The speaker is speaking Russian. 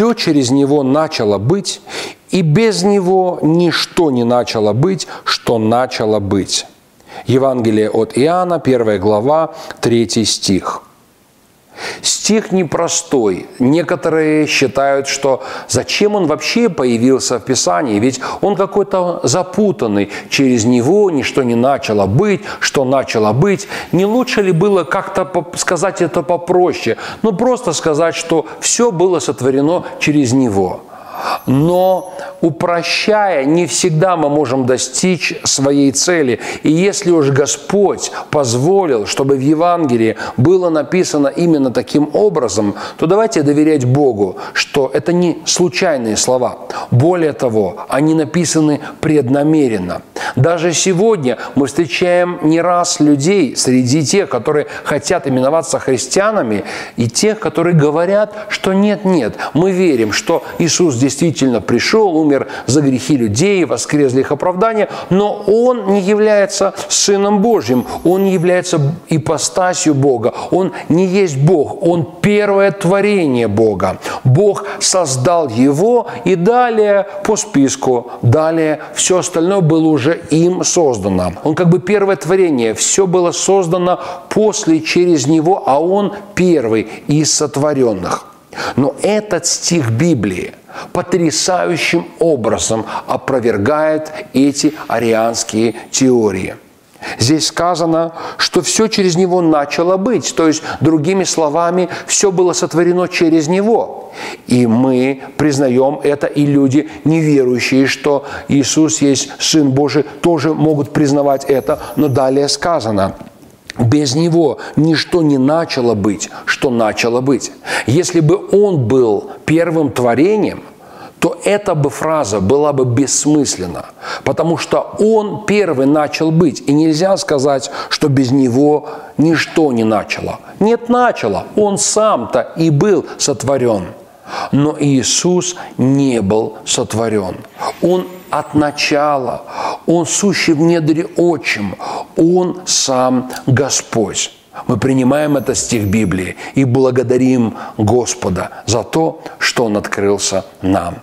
Все через него начало быть, и без него ничто не начало быть, что начало быть. Евангелие от Иоанна, 1 глава, 3 стих. Стих непростой. Некоторые считают, что зачем он вообще появился в Писании, ведь он какой-то запутанный. Через него ничто не начало быть, что начало быть. Не лучше ли было как-то сказать это попроще? Ну, просто сказать, что все было сотворено через него. Но упрощая, не всегда мы можем достичь своей цели. И если уж Господь позволил, чтобы в Евангелии было написано именно таким образом, то давайте доверять Богу, что это не случайные слова. Более того, они написаны преднамеренно. Даже сегодня мы встречаем не раз людей среди тех, которые хотят именоваться христианами, и тех, которые говорят, что нет-нет, мы верим, что Иисус действительно пришел, умер за грехи людей, воскрес для их оправдания, но Он не является Сыном Божьим, Он не является ипостасью Бога, Он не есть Бог, Он первое творение Бога. Бог создал Его, и далее по списку, далее все остальное было уже им создано. Он как бы первое творение, все было создано после, через Него, а Он первый из сотворенных. Но этот стих Библии потрясающим образом опровергает эти арианские теории. Здесь сказано, что все через него начало быть. То есть, другими словами, все было сотворено через него. И мы признаем это, и люди, неверующие, что Иисус есть Сын Божий, тоже могут признавать это. Но далее сказано – без него ничто не начало быть, что начало быть. Если бы он был первым творением, то эта бы фраза была бы бессмысленна, потому что он первый начал быть, и нельзя сказать, что без него ничто не начало. Нет, начало, он сам-то и был сотворен. Но Иисус не был сотворен. Он от начала, Он сущий в недре отчим, Он сам Господь. Мы принимаем это стих Библии и благодарим Господа за то, что Он открылся нам.